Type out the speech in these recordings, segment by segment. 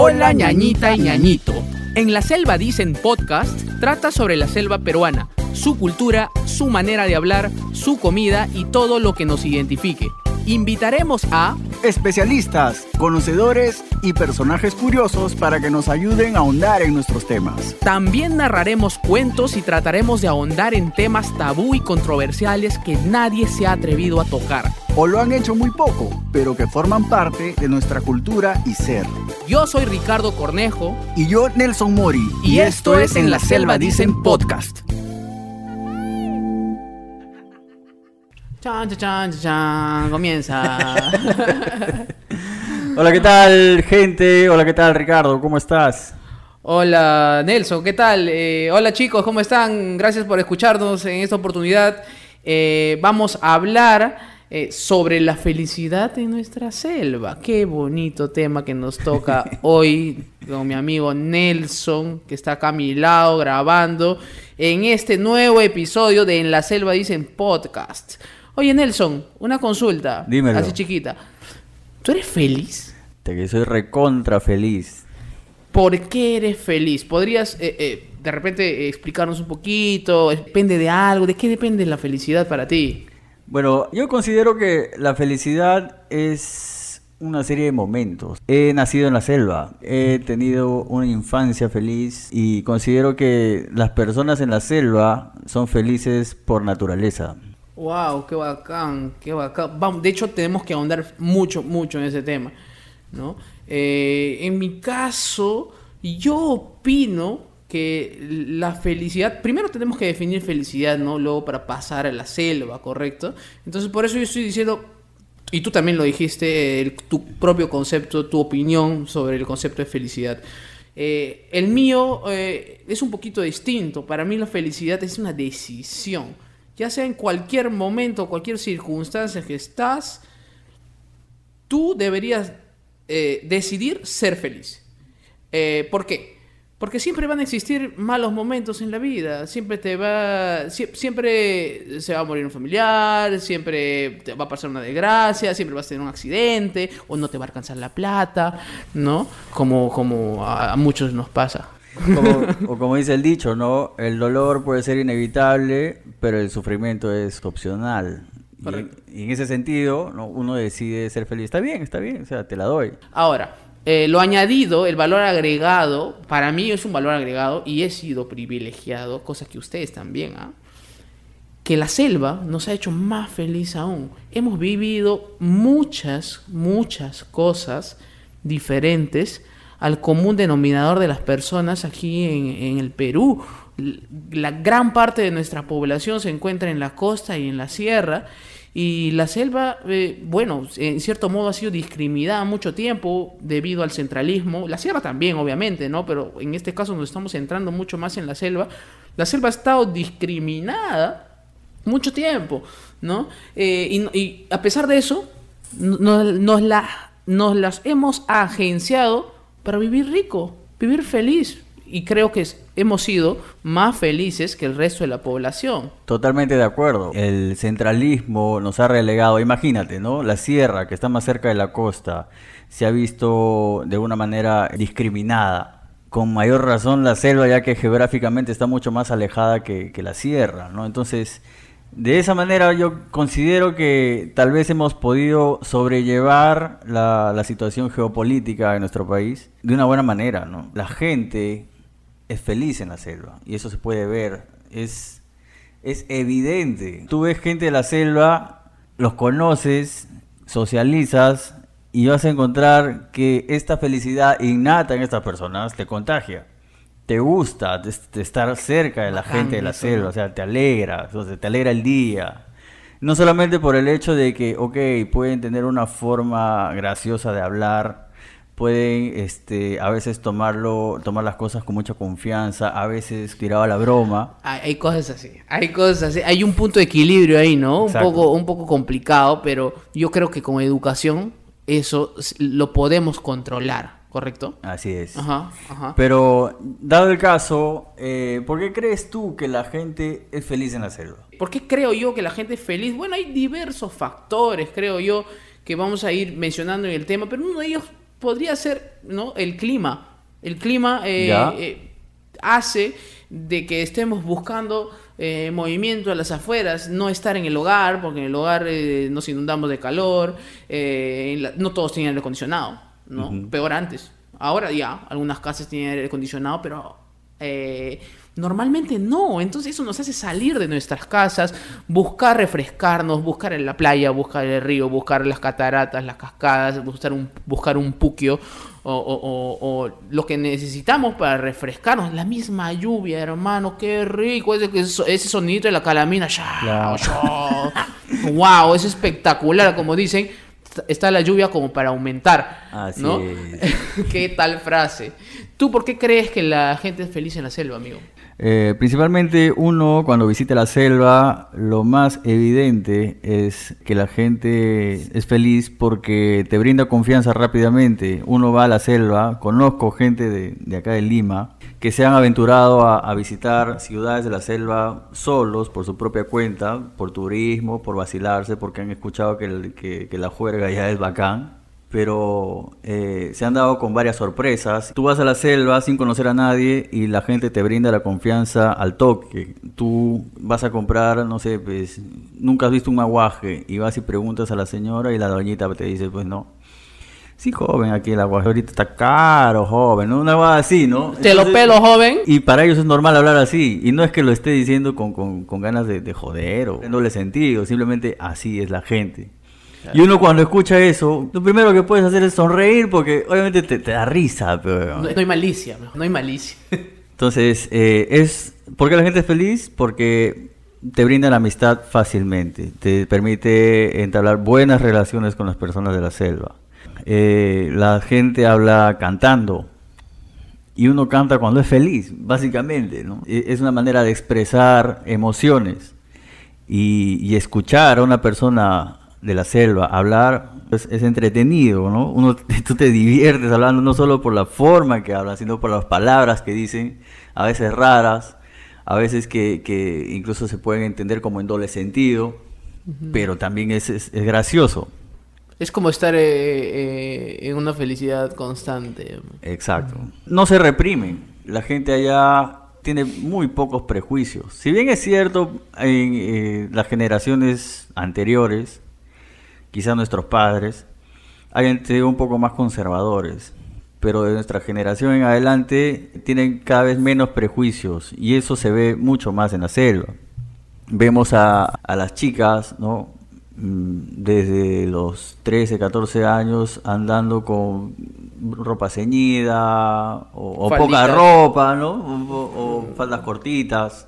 Hola ñañita y ñañito. En la selva dicen podcast trata sobre la selva peruana, su cultura, su manera de hablar, su comida y todo lo que nos identifique. Invitaremos a especialistas, conocedores y personajes curiosos para que nos ayuden a ahondar en nuestros temas. También narraremos cuentos y trataremos de ahondar en temas tabú y controversiales que nadie se ha atrevido a tocar. O lo han hecho muy poco, pero que forman parte de nuestra cultura y ser. Yo soy Ricardo Cornejo. Y yo Nelson Mori. Y, esto, es En la Selva Dicen Podcast. Chan, chan, chan, chan, comienza. Hola, ¿qué tal, gente? Hola, ¿qué tal, Ricardo? ¿Cómo estás? Hola, Nelson, ¿qué tal? Eh, hola, chicos, ¿cómo están? Gracias por escucharnos en esta oportunidad. Eh, vamos a hablar eh, sobre la felicidad en nuestra selva. Qué bonito tema que nos toca hoy con mi amigo Nelson, que está acá a mi lado grabando en este nuevo episodio de En la Selva Dicen Podcast. Oye, Nelson, una consulta. Dímelo. Así chiquita. ¿Tú eres feliz? Te que soy recontra feliz. ¿Por qué eres feliz? ¿Podrías eh, eh, de repente eh, explicarnos un poquito? ¿Depende de algo? ¿De qué depende la felicidad para ti? Bueno, yo considero que la felicidad es una serie de momentos. He nacido en la selva, he tenido una infancia feliz y considero que las personas en la selva son felices por naturaleza. Wow, qué bacán, qué bacán. Vamos, de hecho, tenemos que ahondar mucho, mucho en ese tema, ¿no? Eh, en mi caso, yo opino que la felicidad, primero tenemos que definir felicidad, ¿no? Luego para pasar a la selva, ¿correcto? Entonces, por eso yo estoy diciendo, y tú también lo dijiste, tu propio concepto, tu opinión sobre el concepto de felicidad. Eh, el mío eh, es un poquito distinto. Para mí la felicidad es una decisión. Ya sea en cualquier momento, cualquier circunstancia que estás, tú deberías eh, decidir ser feliz. Eh, ¿Por qué? Porque siempre van a existir malos momentos en la vida. Siempre te va. sie- siempre se va a morir un familiar. Siempre te va a pasar una desgracia. Siempre vas a tener un accidente. O no te va a alcanzar la plata. ¿No? Como, como a muchos nos pasa. Como- o como dice el dicho, ¿no? El dolor puede ser inevitable, pero el sufrimiento es opcional. Y-. Y, en ese sentido, ¿no? uno decide ser feliz. Está bien, está bien, o sea, te la doy. Ahora, eh, lo añadido, el valor agregado, para mí es un valor agregado y he sido privilegiado, cosa que ustedes también, ¿ah? que la selva nos ha hecho más feliz aún. Hemos vivido muchas, muchas cosas diferentes al común denominador de las personas aquí en, el Perú. La gran parte de nuestra población se encuentra en la costa y en la sierra. Y la selva, eh, bueno, en cierto modo ha sido discriminada mucho tiempo debido al centralismo. La sierra también, obviamente, ¿no? Pero en este caso nos estamos centrando mucho más en la selva. La selva ha estado discriminada mucho tiempo, ¿no? Eh, y, a pesar de eso, no- nos, nos las hemos agenciado para vivir rico, vivir feliz. Y creo que hemos sido más felices que el resto de la población. Totalmente de acuerdo. El centralismo nos ha relegado, imagínate, ¿no? La sierra, que está más cerca de la costa, se ha visto de una manera discriminada. Con mayor razón la selva, ya que geográficamente está mucho más alejada que la sierra, ¿no? Entonces, de esa manera yo considero que tal vez hemos podido sobrellevar la, la situación geopolítica de nuestro país de una buena manera, ¿no? La gente es feliz en la selva y eso se puede ver, es, es evidente. Tú ves gente de la selva, los conoces, socializas y vas a encontrar que esta felicidad innata en estas personas te contagia. Te gusta de, de estar cerca de la Bacán gente de la selva, ¿no? o sea, te alegra, entonces, te alegra el día. No solamente por el hecho de que, ok, pueden tener una forma graciosa de hablar, pueden este, a veces tomarlo, tomar las cosas con mucha confianza, a veces tiraba la broma. Hay, hay cosas así, hay cosas así, hay un punto de equilibrio ahí, ¿no? Un poco, un poco complicado, pero yo creo que con educación eso lo podemos controlar, ¿correcto? Así es. Ajá, ajá. Pero, dado el caso, eh, ¿por qué crees tú que la gente es feliz en la selva? ¿Por qué creo yo que la gente es feliz? Bueno, hay diversos factores, creo yo, que vamos a ir mencionando en el tema, pero uno de ellos podría ser, ¿no? El clima. El clima eh, eh, hace de que estemos buscando eh, movimiento a las afueras, no estar en el hogar, porque en el hogar nos inundamos de calor, la- no todos tienen aire acondicionado, ¿no? Peor antes. Ahora ya, algunas casas tienen aire acondicionado, pero eh, normalmente no. Entonces eso nos hace salir de nuestras casas, buscar refrescarnos, buscar en la playa, buscar el río, buscar las cataratas, las cascadas, buscar un, buscar un puquio o, o- o- o lo que necesitamos para refrescarnos. La misma lluvia, hermano, qué rico. Ese, ese sonido de la calamina. ya, Claro. ya. wow, es espectacular, como dicen. Está la lluvia como para aumentar. Así ¿no? es. ¿Qué tal frase? ¿Tú por qué crees que la gente es feliz en la selva, amigo? Eh, principalmente uno cuando visita la selva, lo más evidente es que la gente es feliz porque te brinda confianza rápidamente. Uno va a la selva, conozco gente de, de acá de Lima que se han aventurado a, visitar ciudades de la selva solos, por su propia cuenta, por turismo, por vacilarse, porque han escuchado que- que la juerga ya es bacán pero eh, se han dado con varias sorpresas. Tú vas a la selva sin conocer a nadie y la gente te brinda la confianza al toque. Tú vas a comprar, no sé, pues nunca has visto un aguaje y vas y preguntas a la señora y la doñita te dice, pues no. Sí, joven, aquí el aguaje ahorita está caro, joven, ¿no? Una cosa así, ¿no? Te lo pelo, joven. y para ellos es normal hablar así. Y no es que lo esté diciendo con, con- con ganas de, de joder o en doble sentido. Simplemente así es la gente. Y uno cuando escucha eso, lo primero que puedes hacer es sonreír porque obviamente te, te da risa. Pero... No, no hay malicia, no hay malicia. Entonces, eh, es ¿por qué la gente es feliz? Porque te brinda la amistad fácilmente. Te permite entablar buenas relaciones con las personas de la selva. Eh, la gente habla cantando. Y uno canta cuando es feliz, básicamente, ¿no? E- Es una manera de expresar emociones y, y escuchar a una persona de la selva hablar es, es entretenido, ¿no? Uno, tú te diviertes hablando no solo por la forma que hablan, sino por las palabras que dicen, a veces raras, a veces que, que incluso se pueden entender como en doble sentido, pero también es, es- es gracioso. Es como estar eh, eh, en una felicidad constante. Exacto. No se reprimen. La gente allá tiene muy pocos prejuicios. Si bien es cierto, en eh, las generaciones anteriores, quizás nuestros padres, hayan sido un poco más conservadores. Pero de nuestra generación en adelante tienen cada vez menos prejuicios y eso se ve mucho más en la selva. Vemos a, a las chicas, ¿no? Mm, Desde los 13, 14 años andando con ropa ceñida o, o poca ropa, ¿no? O, o faldas cortitas.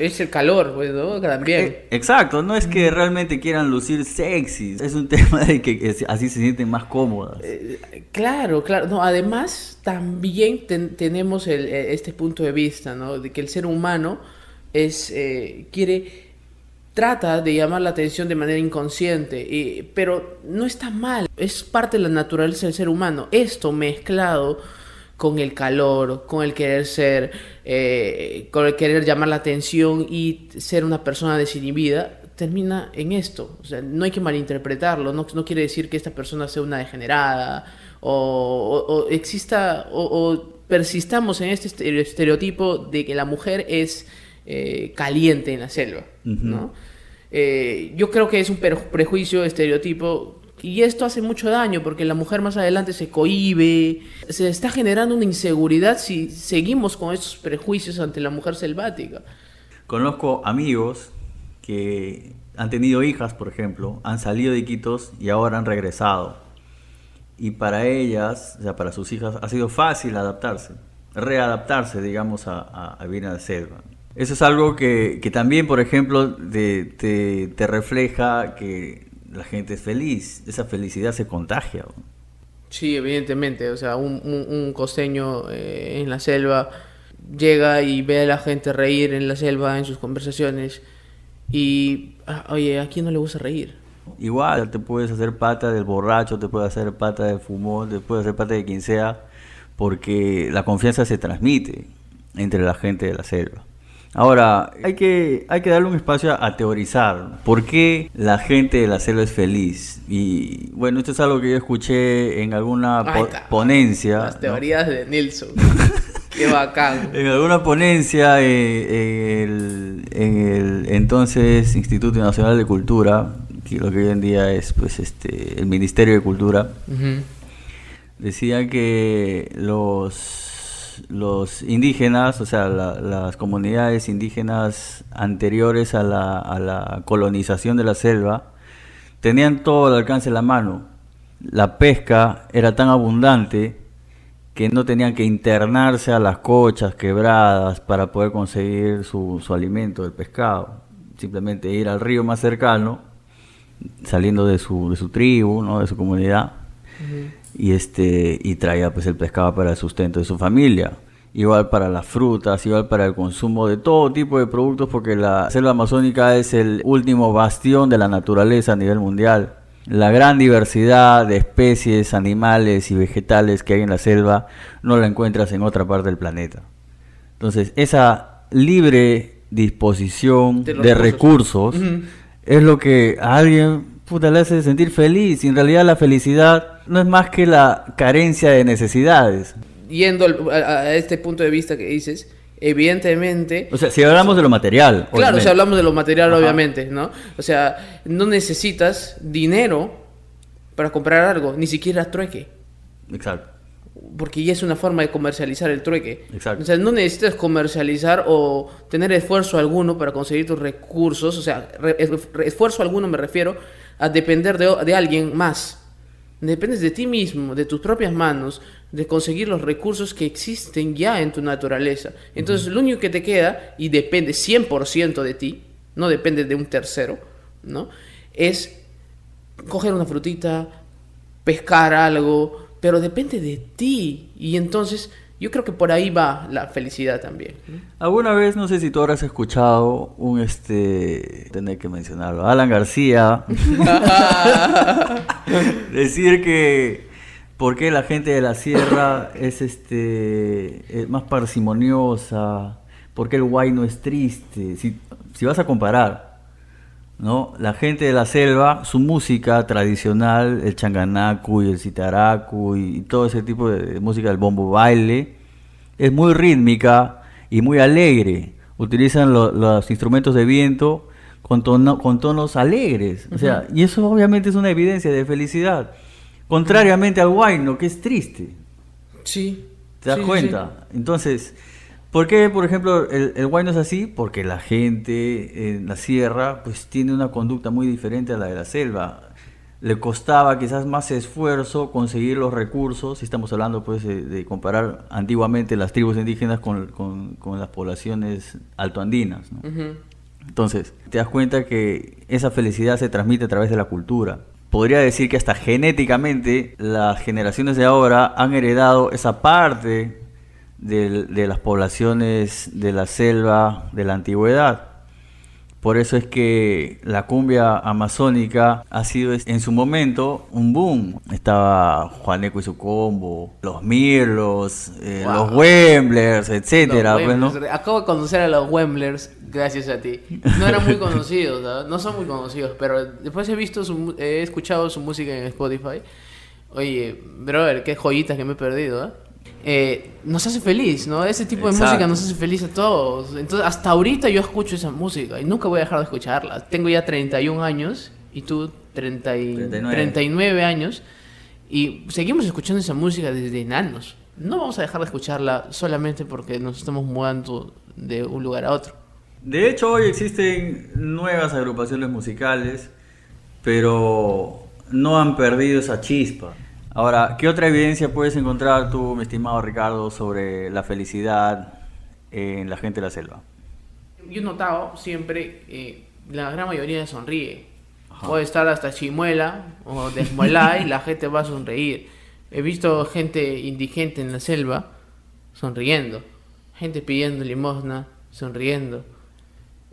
Es el calor, pues, ¿no? También. Eh, Exacto, no es que realmente quieran lucir sexy, es un tema de que así se sienten más cómodas. Eh, Claro, claro. No, además, también ten- tenemos el- eh, este punto de vista, ¿no? De que el ser humano es, eh, quiere, trata de llamar la atención de manera inconsciente, y- pero no está mal. Es parte de la naturaleza del ser humano. Esto mezclado con el calor, con el querer ser, eh, con el querer llamar la atención y ser una persona desinhibida, termina en esto. O sea, no hay que malinterpretarlo. No, no quiere decir que esta persona sea una degenerada o, o- o exista o, o persistamos en este estere- estereotipo de que la mujer es eh, caliente en la selva. ¿no? Eh, yo creo que es un prejuicio, estereotipo. Y esto hace mucho daño porque la mujer más adelante se cohíbe, se está generando una inseguridad si seguimos con esos prejuicios ante la mujer selvática. Conozco amigos que han tenido hijas, por ejemplo, han salido de Iquitos y ahora han regresado. Y para ellas, o sea, para sus hijas, ha sido fácil adaptarse, readaptarse, digamos, a, a, a vivir en la selva. Eso es algo que, que también, por ejemplo, te, te- te refleja que la gente es feliz, esa felicidad se contagia. Sí, evidentemente. O sea, un, un- un costeño eh, en la selva llega y ve a la gente reír en la selva en sus conversaciones. Y, ah, oye, ¿a quién no le gusta reír? Igual te puedes hacer pata del borracho, te puedes hacer pata del fumón, te puedes hacer pata de quien sea, porque la confianza se transmite entre la gente de la selva. Ahora, hay que, hay que darle un espacio a, a teorizar. ¿Por qué la gente de la selva es feliz? Y bueno, esto es algo que yo escuché en alguna po- ponencia. Las ¿no? teorías de Nilsson. Qué bacán. En alguna ponencia eh, en el, en el entonces Instituto Nacional de Cultura, que lo que hoy en día es pues este el Ministerio de Cultura, Ujú. decían que los los indígenas, o sea, la- las comunidades indígenas anteriores a la, colonización de la selva, tenían todo al alcance de la mano. La pesca era tan abundante que no tenían que internarse a las cochas quebradas para poder conseguir su, alimento, el pescado. Simplemente ir al río más cercano, saliendo de su, tribu, ¿no? de su comunidad, y este y traía pues el pescado para el sustento de su familia. Igual para las frutas igual para el consumo de todo tipo de productos porque la selva amazónica es el último bastión de la naturaleza a nivel mundial. La gran diversidad de especies animales y vegetales que hay en la selva no la encuentras en otra parte del planeta. Entonces esa libre disposición De recursos, es lo que a alguien puta, le hace sentir feliz. Y en realidad la felicidad no es más que la carencia de necesidades. Yendo a, a este punto de vista que dices, evidentemente... O sea, si hablamos de lo material. Claro, obviamente. si hablamos de lo material, Ajá. obviamente, ¿no? O sea, no necesitas dinero para comprar algo, ni siquiera trueque. Exacto. Porque ya es una forma de comercializar el trueque. Exacto. O sea, no necesitas comercializar o tener esfuerzo alguno para conseguir tus recursos. O sea, re- es- re- esfuerzo alguno me refiero a depender de, de alguien más. Dependes de ti mismo, de tus propias manos, de conseguir los recursos que existen ya en tu naturaleza. Entonces, lo único que te queda, y depende 100% de ti, no depende de un tercero, ¿no? Es coger una frutita, pescar algo, pero depende de ti. Y entonces yo creo que por ahí va la felicidad también. Alguna vez, no sé si tú habrás escuchado un, este, tener que mencionarlo, Alan García, decir que por qué la gente de la sierra es este es más parsimoniosa, por qué el guay no es triste, si, si vas a comparar, ¿no? La gente de la selva, su música tradicional, el changanacu y el citaracu y, y todo ese tipo de, de música del bombo baile, es muy rítmica y muy alegre. Utilizan lo- los instrumentos de viento con, tono- con tonos alegres. O sea, y eso obviamente es una evidencia de felicidad. Contrariamente al guayno, que es triste. Sí. ¿Te das Sí, sí, cuenta? Entonces, ¿por qué, por ejemplo, el, el guayno es así? Porque la gente en la sierra pues tiene una conducta muy diferente a la de la selva. Le costaba quizás más esfuerzo conseguir los recursos, si estamos hablando pues de, de comparar antiguamente las tribus indígenas con, con- con las poblaciones altoandinas. ¿no? sí. Ujú. Entonces, te das cuenta que esa felicidad se transmite a través de la cultura. Podría decir que hasta genéticamente las generaciones de ahora han heredado esa parte de las poblaciones de la selva de la antigüedad. Por eso es que la cumbia amazónica ha sido en su momento un boom. Estaba Juaneco y su combo, los Mirlos, eh, Wow. los Wemblers, etcétera. Los pues. Acabo de conocer a los Wemblers gracias a ti. No eran muy conocidos, ¿no? No son muy conocidos, pero después he visto su, he escuchado su música en Spotify. Oye, brother, qué joyitas que me he perdido, ¿eh? Eh, nos hace feliz, ¿no? Ese tipo de Exacto. música nos hace feliz a todos. Entonces, hasta ahorita yo escucho esa música y nunca voy a dejar de escucharla. Tengo ya 31 años y tú 30 y- 39. 39 años y seguimos escuchando esa música desde enanos. No vamos a dejar de escucharla solamente porque nos estamos mudando de un lugar a otro. De hecho, hoy existen nuevas agrupaciones musicales, pero no han perdido esa chispa. Ahora, ¿qué otra evidencia puedes encontrar tú, mi estimado Ricardo, sobre la felicidad en la gente de la selva? Yo he notado siempre eh, la gran mayoría sonríe. Ajá. Puede estar hasta chimuela o desmuela y la gente va a sonreír. He visto gente indigente en la selva sonriendo, gente pidiendo limosna, sonriendo.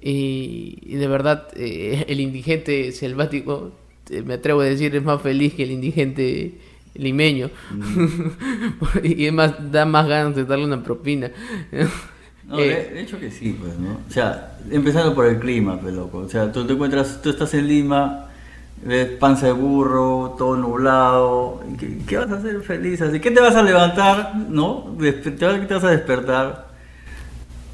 Y, y de verdad, eh, el indigente selvático, eh, me atrevo a decir, es más feliz que el indigente limeño. y es más, da más ganas de darle una propina. No, Eh, de, hecho que sí, pues, ¿no? O sea, empezando por el clima, pues, loco. O sea, tú te encuentras, tú estás en Lima, ves panza de burro, todo nublado. ¿y ¿Qué, qué vas a hacer feliz así? ¿Qué te vas a levantar, no? Te vas- te vas a despertar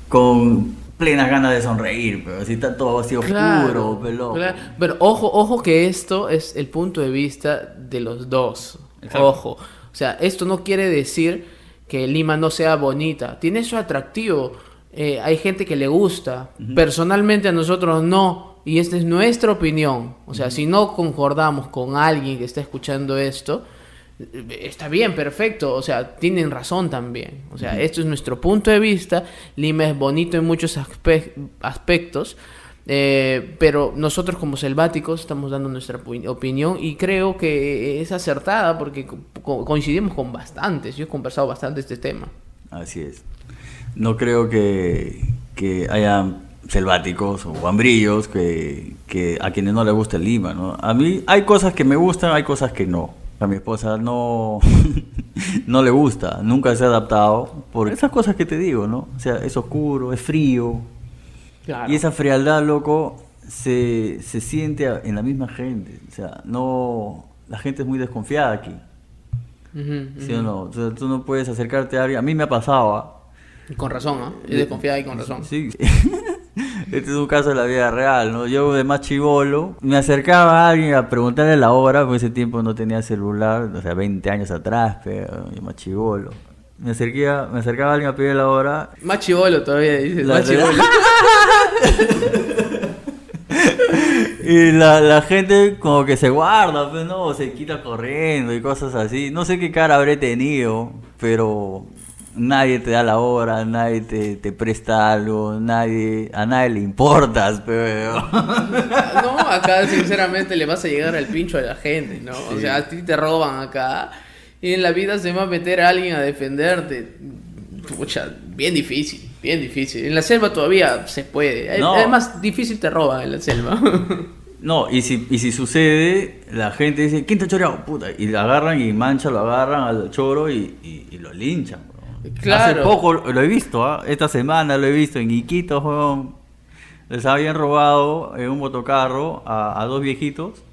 con plenas ganas de sonreír, pero así está todo así oscuro, Claro, pues, loco. claro. Pero ojo, ojo que esto es el punto de vista de los dos. Exacto. Ojo. O sea, esto no quiere decir que Lima no sea bonita. Tiene su atractivo. Eh, hay gente que le gusta. Personalmente a nosotros no. Y esta es nuestra opinión. O sea, si no concordamos con alguien que está escuchando esto, eh, está bien, perfecto. O sea, tienen razón también. O sea, esto es nuestro punto de vista. Lima es bonito en muchos aspe- aspectos. Eh, pero nosotros como selváticos estamos dando nuestra opinión y creo que es acertada porque co- co- coincidimos con bastantes. Yo he conversado bastante este tema. Así es. No creo que, que haya selváticos o hambrillos que, que a quienes no les gusta el Lima, ¿no? A mí hay cosas que me gustan, hay cosas que no. A mi esposa no, no le gusta, nunca se ha adaptado por esas cosas que te digo, ¿no? O sea, es oscuro, es frío. Claro. Y esa frialdad, loco, se, se siente en la misma gente. O sea, no... La gente es muy desconfiada aquí. ¿Sí o no? O sea, tú no puedes acercarte a alguien. A mí me ha pasado, ¿ah? Con razón, ¿no? Es desconfiada y con razón. Sí. Este es un caso de la vida real, ¿no? Yo de más chivolo me acercaba a alguien a preguntarle la hora, porque ese tiempo no tenía celular, o sea, 20 años atrás, pero yo más chivolo. Me, acerqué a- me acercaba a alguien a pedir la hora. Más chivolo todavía, dices. Más chivolo. Y la, la gente como que se guarda, pues, ¿no? O se quita corriendo y cosas así. No sé qué cara habré tenido, pero nadie te da la hora, nadie te, te presta algo, nadie, a nadie le importas, pero... No, acá sinceramente le vas a llegar al pincho a la gente, ¿no? O Sí. sea, a ti te roban acá y en la vida se va a meter a alguien a defenderte. Pucha, bien difícil, bien difícil. En la selva todavía se puede. No. Es más difícil te roban en la selva. No, y si, y si sucede, la gente dice, ¿quién te ha choreado? Puta, y lo agarran y mancha, lo agarran al choro y, y- y lo linchan. bro. Claro. Hace poco lo he visto, ¿ah? esta semana lo he visto en Iquitos. Les habían robado en un motocarro a, a dos viejitos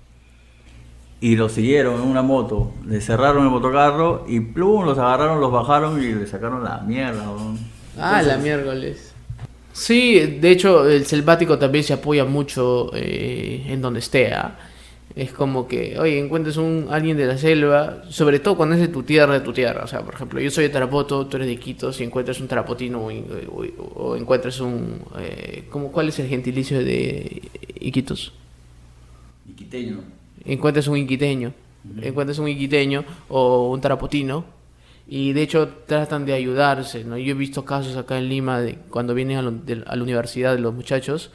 y los siguieron en una moto. Les cerraron el motocarro y plum, los agarraron, los bajaron y les sacaron la mierda. ah, la miércoles. Sí, de hecho, el selvático también se apoya mucho eh, en donde esté. ¿ah? Es como que, oye, encuentres un alguien de la selva, sobre todo cuando es de tu tierra, de tu tierra. O sea, por ejemplo, yo soy de Tarapoto, tú eres de Quito, si encuentras un tarapotino o, o- o encuentras un... Eh, ¿cómo, ¿Cuál es el gentilicio de Iquitos? Iquiteño. Encuentras un inquiteño, encuentras un inquiteño o un tarapotino y de hecho tratan de ayudarse, ¿no? Yo he visto casos acá en Lima de cuando vienen a, lo- de- a la universidad los muchachos,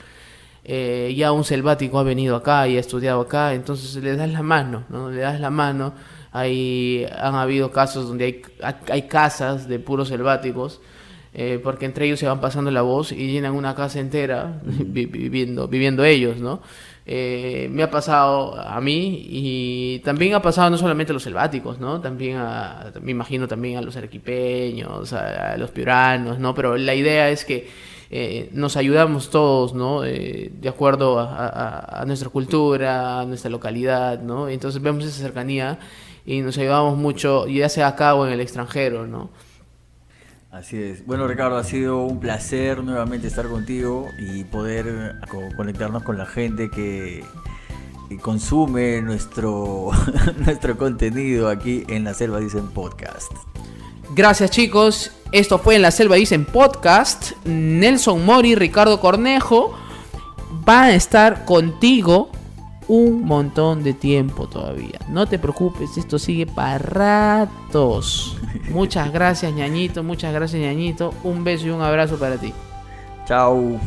eh, ya un selvático ha venido acá y ha estudiado acá, entonces le das la mano, ¿no? Le das la mano. Hay, han habido casos donde hay, hay casas de puros selváticos, eh, porque entre ellos se van pasando la voz y llenan una casa entera vi- viviendo, viviendo ellos, ¿no? Eh, me ha pasado a mí y también ha pasado no solamente a los selváticos, ¿no? También a, me imagino también a los arequipeños, a, los piuranos, ¿no? Pero la idea es que eh, nos ayudamos todos, ¿no? Eh, de acuerdo a nuestra cultura, a nuestra localidad, ¿no? Entonces vemos esa cercanía y nos ayudamos mucho, ya sea acá o en el extranjero, ¿no? Así es. Bueno, Ricardo, ha sido un placer nuevamente estar contigo y poder co- conectarnos con la gente que, consume nuestro, nuestro contenido aquí en la Selva Dicen Podcast. Gracias chicos, esto fue en la Selva Dicen Podcast. Nelson Mori, Ricardo Cornejo van a estar contigo un montón de tiempo todavía. No te preocupes, esto sigue para ratos. Muchas gracias ñañito, muchas gracias ñañito. Un beso y un abrazo para ti. Chao.